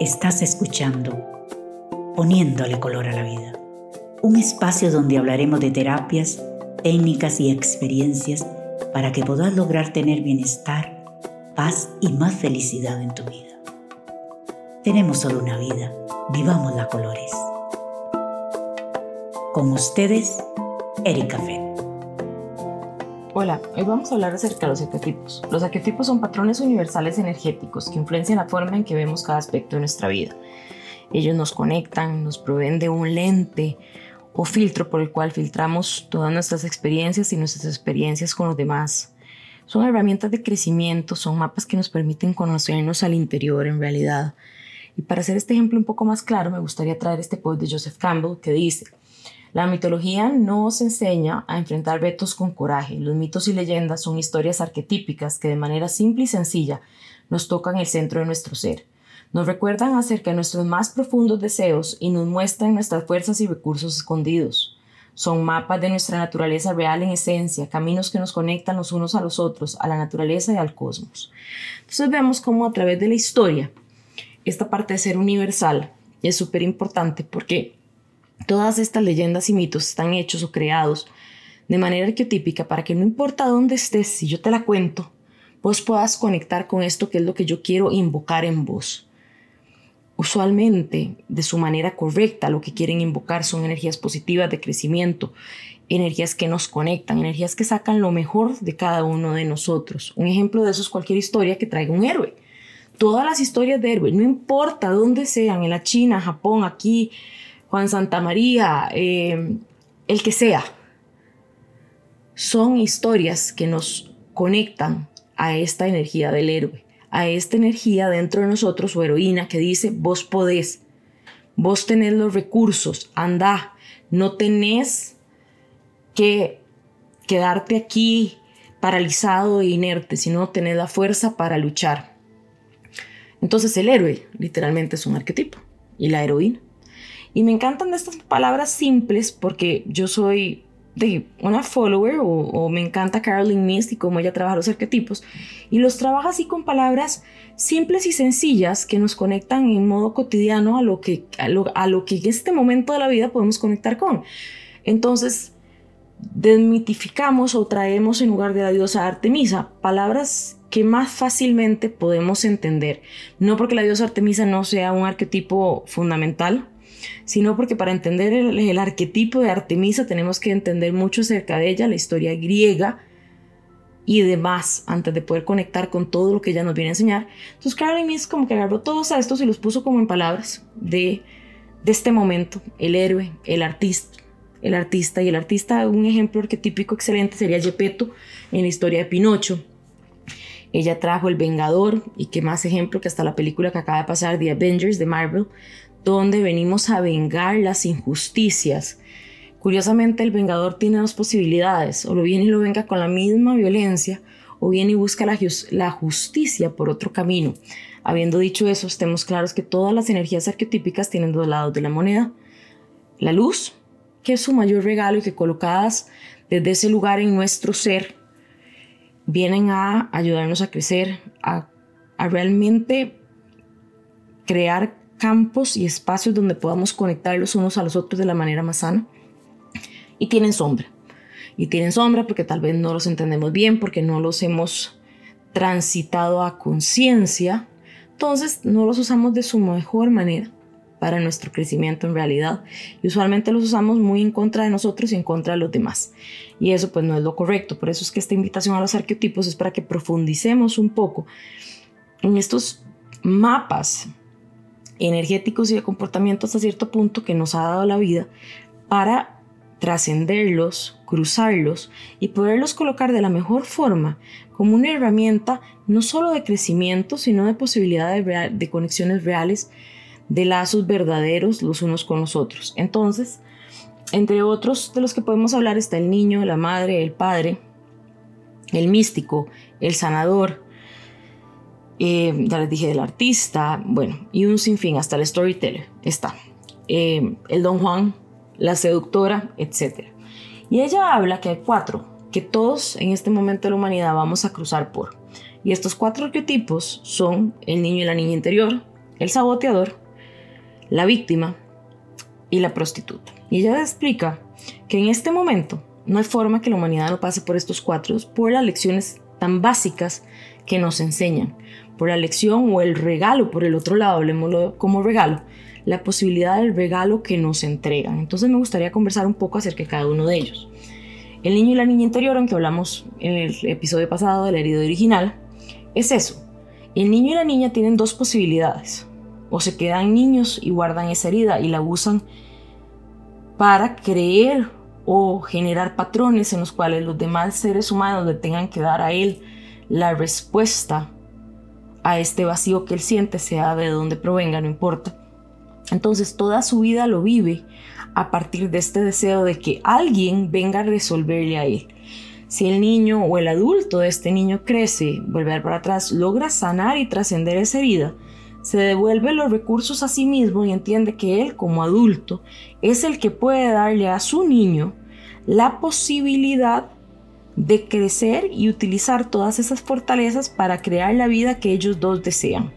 Estás escuchando Poniéndole color a la vida, un espacio donde hablaremos de terapias, técnicas y experiencias para que puedas lograr tener bienestar, paz y más felicidad en tu vida. Tenemos solo una vida, vivamos la colores. Con ustedes, Erika Fett. Hola, hoy vamos a hablar acerca de los arquetipos. Los arquetipos son patrones universales energéticos que influencian la forma en que vemos cada aspecto de nuestra vida. Ellos nos conectan, nos proveen de un lente o filtro por el cual filtramos todas nuestras experiencias y nuestras experiencias con los demás. Son herramientas de crecimiento, son mapas que nos permiten conocernos al interior en realidad. Y para hacer este ejemplo un poco más claro, me gustaría traer este post de Joseph Campbell que dice, la mitología nos enseña a enfrentar retos con coraje. Los mitos y leyendas son historias arquetípicas que de manera simple y sencilla nos tocan el centro de nuestro ser. Nos recuerdan acerca de nuestros más profundos deseos y nos muestran nuestras fuerzas y recursos escondidos. Son mapas de nuestra naturaleza real en esencia, caminos que nos conectan los unos a los otros, a la naturaleza y al cosmos. Entonces vemos cómo a través de la historia, esta parte de ser universal es súper importante porque Todas estas leyendas y mitos están hechos o creados de manera arquetípica para que no importa dónde estés, si yo te la cuento, vos puedas conectar con esto que es lo que yo quiero invocar en vos. Usualmente, de su manera correcta, lo que quieren invocar son energías positivas de crecimiento, energías que nos conectan, energías que sacan lo mejor de cada uno de nosotros. Un ejemplo de eso es cualquier historia que traiga un héroe. Todas las historias de héroes, no importa dónde sean, en la China, Japón, aquí, Juan Santa María, eh, el que sea. Son historias que nos conectan a esta energía del héroe, a esta energía dentro de nosotros o heroína que dice, vos podés, vos tenés los recursos, anda, no tenés que quedarte aquí paralizado e inerte, sino tenés la fuerza para luchar. Entonces el héroe literalmente es un arquetipo y la heroína. Y me encantan estas palabras simples porque yo soy de una follower o, me encanta Carolyn Mist y cómo ella trabaja los arquetipos y los trabaja así con palabras simples y sencillas que nos conectan en modo cotidiano a lo que, a lo, a lo que en este momento de la vida podemos conectar con. Entonces, desmitificamos o traemos en lugar de la diosa Artemisa palabras que más fácilmente podemos entender. No porque la diosa Artemisa no sea un arquetipo fundamental, sino porque para entender el, arquetipo de Artemisa tenemos que entender mucho acerca de ella, la historia griega y demás, antes de poder conectar con todo lo que ella nos viene a enseñar. Entonces Carolyn Miss como que agarró todos estos y los puso como en palabras de, de este momento, el héroe, el artista, el artista y el artista, un ejemplo arquetípico excelente sería Gepetto en la historia de Pinocho. Ella trajo El Vengador y qué más ejemplo que hasta la película que acaba de pasar, The Avengers de Marvel, donde venimos a vengar las injusticias. Curiosamente, el vengador tiene dos posibilidades, o lo viene y lo venga con la misma violencia, o viene y busca la, justicia por otro camino. Habiendo dicho eso, estemos claros que todas las energías arquetípicas tienen dos lados de la moneda. La luz, que es su mayor regalo y que colocadas desde ese lugar en nuestro ser, vienen a ayudarnos a crecer, a, a realmente crear campos y espacios donde podamos conectar los unos a los otros de la manera más sana. Y tienen sombra. Y tienen sombra porque tal vez no los entendemos bien, porque no los hemos transitado a conciencia. Entonces no los usamos de su mejor manera para nuestro crecimiento en realidad. Y usualmente los usamos muy en contra de nosotros y en contra de los demás. Y eso pues no es lo correcto. Por eso es que esta invitación a los arquetipos es para que profundicemos un poco en estos mapas energéticos y de comportamiento hasta cierto punto que nos ha dado la vida para trascenderlos, cruzarlos y poderlos colocar de la mejor forma como una herramienta no solo de crecimiento, sino de posibilidades de conexiones reales, de lazos verdaderos los unos con los otros. Entonces, entre otros de los que podemos hablar está el niño, la madre, el padre, el místico, el sanador, eh, ya les dije del artista, bueno, y un sinfín, hasta el storyteller está. Eh, el Don Juan, la seductora, etc. Y ella habla que hay cuatro, que todos en este momento de la humanidad vamos a cruzar por. Y estos cuatro arquetipos son el niño y la niña interior, el saboteador, la víctima y la prostituta. Y ella explica que en este momento no hay forma que la humanidad no pase por estos cuatro, por las lecciones tan básicas que nos enseñan, por la lección o el regalo, por el otro lado, hablemoslo como regalo, la posibilidad del regalo que nos entregan. Entonces me gustaría conversar un poco acerca de cada uno de ellos. El niño y la niña interior, aunque hablamos en el episodio pasado de la herida original, es eso. El niño y la niña tienen dos posibilidades. O se quedan niños y guardan esa herida y la usan para creer o generar patrones en los cuales los demás seres humanos le tengan que dar a él la respuesta a este vacío que él siente, sea de donde provenga, no importa. Entonces toda su vida lo vive a partir de este deseo de que alguien venga a resolverle a él. Si el niño o el adulto de este niño crece, volver para atrás, logra sanar y trascender esa herida, se devuelve los recursos a sí mismo y entiende que él como adulto es el que puede darle a su niño la posibilidad de crecer y utilizar todas esas fortalezas para crear la vida que ellos dos desean.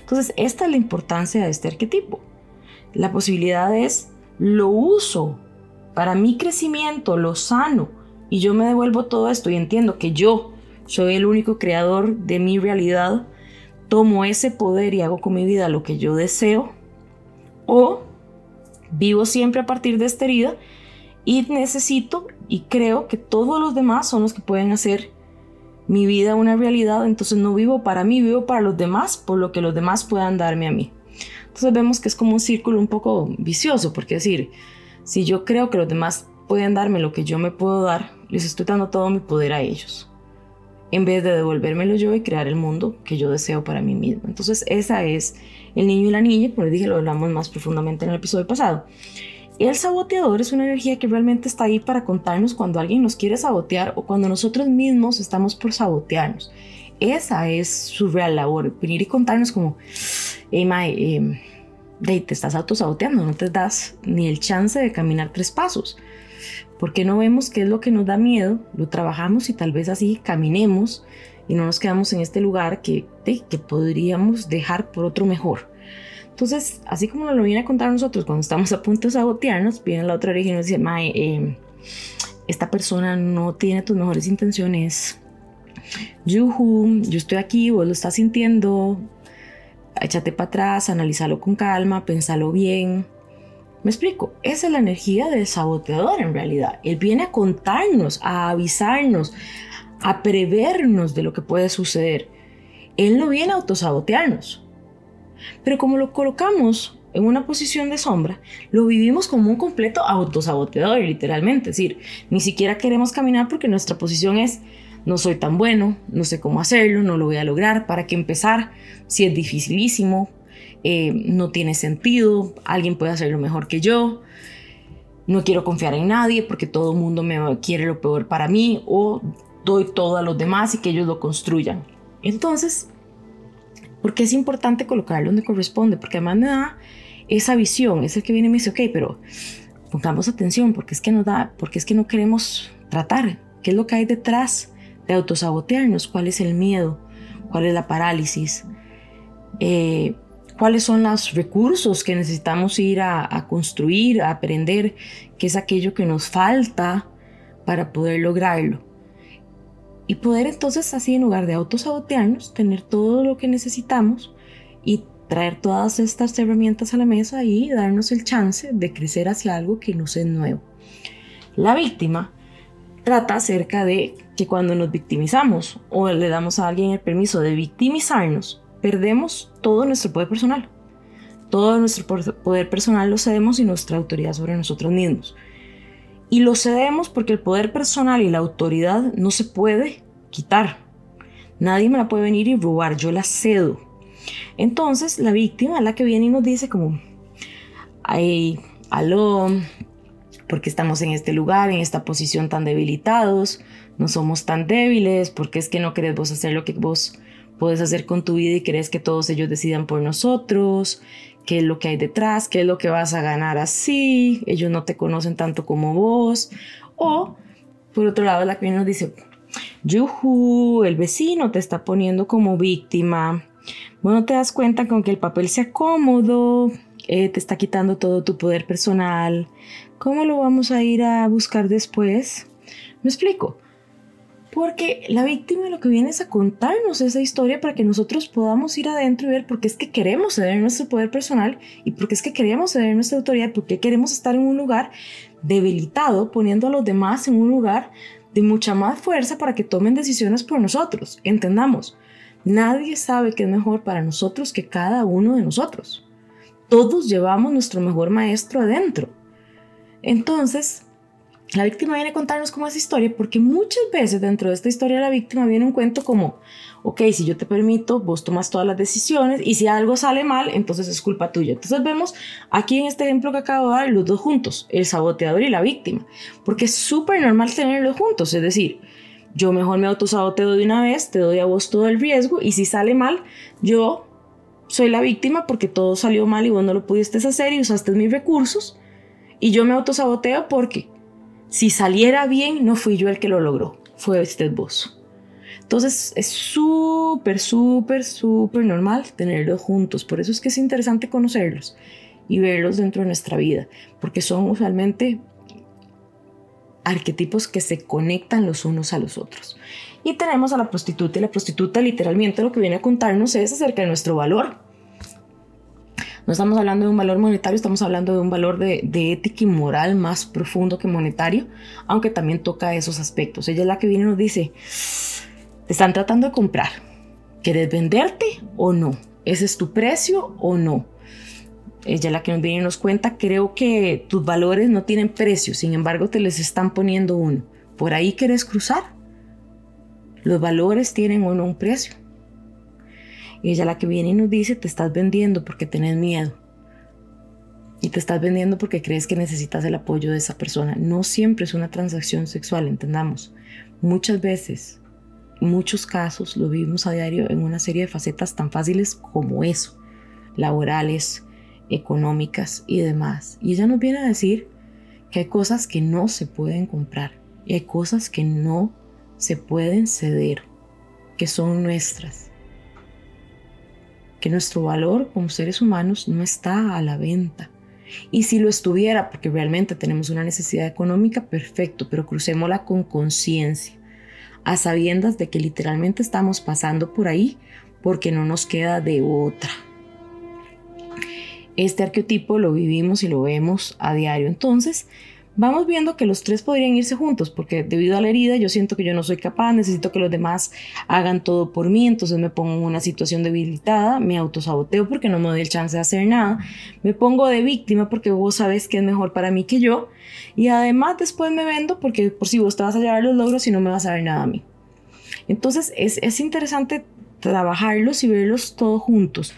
Entonces, esta es la importancia de este arquetipo. La posibilidad es, lo uso para mi crecimiento, lo sano, y yo me devuelvo todo esto y entiendo que yo soy el único creador de mi realidad, tomo ese poder y hago con mi vida lo que yo deseo, o vivo siempre a partir de esta herida y necesito y creo que todos los demás son los que pueden hacer mi vida una realidad, entonces no vivo para mí, vivo para los demás, por lo que los demás puedan darme a mí. Entonces vemos que es como un círculo un poco vicioso, porque es decir, si yo creo que los demás pueden darme lo que yo me puedo dar, les estoy dando todo mi poder a ellos, en vez de devolvérmelo yo y crear el mundo que yo deseo para mí mismo. Entonces esa es el niño y la niña, como les dije, lo hablamos más profundamente en el episodio pasado. El saboteador es una energía que realmente está ahí para contarnos cuando alguien nos quiere sabotear o cuando nosotros mismos estamos por sabotearnos. Esa es su real labor, venir y contarnos como, hey, mae, eh, te estás autosaboteando, no te das ni el chance de caminar tres pasos. porque no vemos qué es lo que nos da miedo? Lo trabajamos y tal vez así caminemos y no nos quedamos en este lugar que, que podríamos dejar por otro mejor. Entonces, así como nos lo viene a contar nosotros cuando estamos a punto de sabotearnos, viene la otra origen y nos dice, Mae, eh, esta persona no tiene tus mejores intenciones. Yuhu, yo estoy aquí, vos lo estás sintiendo. Échate para atrás, analízalo con calma, pensalo bien. Me explico, esa es la energía del saboteador en realidad. Él viene a contarnos, a avisarnos, a prevernos de lo que puede suceder. Él no viene a autosabotearnos. Pero como lo colocamos en una posición de sombra, lo vivimos como un completo autosaboteador, literalmente. Es decir, ni siquiera queremos caminar porque nuestra posición es no soy tan bueno, no sé cómo hacerlo, no lo voy a lograr, para qué empezar, si es dificilísimo, eh, no tiene sentido, alguien puede hacerlo mejor que yo, no quiero confiar en nadie porque todo el mundo me quiere lo peor para mí o doy todo a los demás y que ellos lo construyan. Entonces, porque es importante colocarlo donde corresponde, porque además me da esa visión, es el que viene y me dice, ok, pero pongamos atención, porque es que no da, porque es que no queremos tratar, qué es lo que hay detrás de autosabotearnos, cuál es el miedo, cuál es la parálisis, eh, cuáles son los recursos que necesitamos ir a construir, a aprender, qué es aquello que nos falta para poder lograrlo y poder entonces así en lugar de autosabotearnos, tener todo lo que necesitamos y traer todas estas herramientas a la mesa y darnos el chance de crecer hacia algo que nos es nuevo. La víctima trata acerca de que cuando nos victimizamos o le damos a alguien el permiso de victimizarnos, perdemos todo nuestro poder personal. Todo nuestro poder personal lo cedemos y nuestra autoridad sobre nosotros mismos. Y lo cedemos porque el poder personal y la autoridad no se puede quitar. Nadie me la puede venir y robar, yo la cedo. Entonces la víctima es la que viene y nos dice como, ay, aló, porque estamos en este lugar, en esta posición tan debilitados, no somos tan débiles, porque es que no querés vos hacer lo que vos puedes hacer con tu vida y crees que todos ellos decidan por nosotros, qué es lo que hay detrás, qué es lo que vas a ganar así, ellos no te conocen tanto como vos. O, por otro lado, la que nos dice, yuhu, el vecino te está poniendo como víctima, Bueno, te das cuenta con que el papel sea cómodo, eh, te está quitando todo tu poder personal. ¿Cómo lo vamos a ir a buscar después? Me explico. Porque la víctima lo que viene es a contarnos esa historia para que nosotros podamos ir adentro y ver por qué es que queremos ceder nuestro poder personal y por qué es que queremos ceder nuestra autoridad, por qué queremos estar en un lugar debilitado, poniendo a los demás en un lugar de mucha más fuerza para que tomen decisiones por nosotros. Entendamos, nadie sabe qué es mejor para nosotros que cada uno de nosotros. Todos llevamos nuestro mejor maestro adentro. Entonces, la víctima viene a contarnos como esa historia porque muchas veces dentro de esta historia la víctima viene un cuento como, ok, si yo te permito, vos tomas todas las decisiones y si algo sale mal, entonces es culpa tuya. Entonces vemos aquí en este ejemplo que acabo de dar los dos juntos, el saboteador y la víctima, porque es súper normal tenerlos juntos, es decir, yo mejor me autosaboteo de una vez, te doy a vos todo el riesgo y si sale mal, yo soy la víctima porque todo salió mal y vos no lo pudiste hacer y usaste mis recursos y yo me autosaboteo porque si saliera bien, no fui yo el que lo logró, fue usted vos. Entonces es súper, súper, súper normal tenerlos juntos. Por eso es que es interesante conocerlos y verlos dentro de nuestra vida, porque son usualmente arquetipos que se conectan los unos a los otros. Y tenemos a la prostituta y la prostituta literalmente lo que viene a contarnos es acerca de nuestro valor, no estamos hablando de un valor monetario, estamos hablando de un valor de, ética y moral más profundo que monetario, aunque también toca esos aspectos. Ella es la que viene y nos dice, te están tratando de comprar, ¿quieres venderte o no? ¿Ese es tu precio o no? Ella es la que nos viene y nos cuenta, creo que tus valores no tienen precio, sin embargo te les están poniendo uno. ¿Por ahí quieres cruzar? Los valores tienen o no un precio. Y ella la que viene y nos dice, te estás vendiendo porque tenés miedo. Y te estás vendiendo porque crees que necesitas el apoyo de esa persona. No siempre es una transacción sexual, entendamos. Muchas veces, muchos casos lo vivimos a diario en una serie de facetas tan fáciles como eso. Laborales, económicas y demás. Y ella nos viene a decir que hay cosas que no se pueden comprar. Y hay cosas que no se pueden ceder, que son nuestras que nuestro valor como seres humanos no está a la venta. Y si lo estuviera, porque realmente tenemos una necesidad económica, perfecto, pero crucémosla con conciencia, a sabiendas de que literalmente estamos pasando por ahí porque no nos queda de otra. Este arquetipo lo vivimos y lo vemos a diario. Entonces, vamos viendo que los tres podrían irse juntos, porque debido a la herida yo siento que yo no soy capaz, necesito que los demás hagan todo por mí, entonces me pongo en una situación debilitada, me autosaboteo porque no me doy el chance de hacer nada, me pongo de víctima porque vos sabes que es mejor para mí que yo, y además después me vendo porque por si vos te vas a llevar los logros y no me vas a dar nada a mí. Entonces es, es interesante trabajarlos y verlos todos juntos.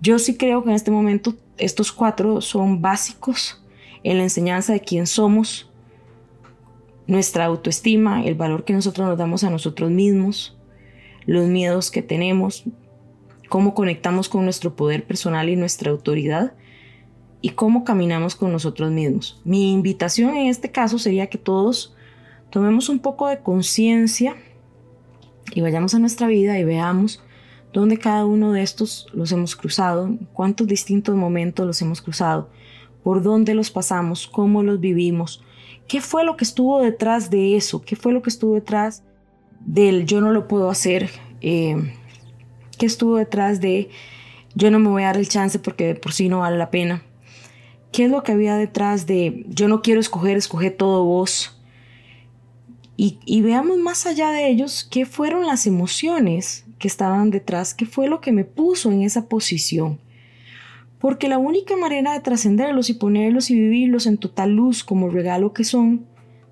Yo sí creo que en este momento estos cuatro son básicos en la enseñanza de quién somos, nuestra autoestima, el valor que nosotros nos damos a nosotros mismos, los miedos que tenemos, cómo conectamos con nuestro poder personal y nuestra autoridad y cómo caminamos con nosotros mismos. Mi invitación en este caso sería que todos tomemos un poco de conciencia y vayamos a nuestra vida y veamos dónde cada uno de estos los hemos cruzado, cuántos distintos momentos los hemos cruzado por dónde los pasamos, cómo los vivimos, qué fue lo que estuvo detrás de eso, qué fue lo que estuvo detrás del yo no lo puedo hacer, eh, qué estuvo detrás de yo no me voy a dar el chance porque por sí no vale la pena, qué es lo que había detrás de yo no quiero escoger, escoge todo vos. Y, y veamos más allá de ellos qué fueron las emociones que estaban detrás, qué fue lo que me puso en esa posición porque la única manera de trascenderlos y ponerlos y vivirlos en total luz como regalo que son,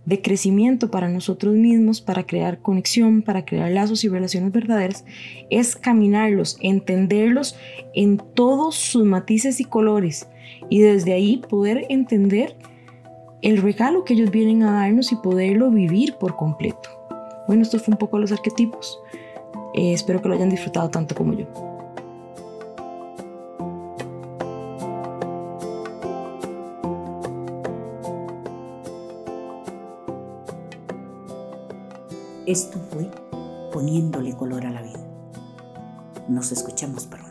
de crecimiento para nosotros mismos, para crear conexión, para crear lazos y relaciones verdaderas, es caminarlos, entenderlos en todos sus matices y colores y desde ahí poder entender el regalo que ellos vienen a darnos y poderlo vivir por completo. Bueno, esto fue un poco los arquetipos. Eh, espero que lo hayan disfrutado tanto como yo. Esto fue poniéndole color a la vida. Nos escuchamos pronto.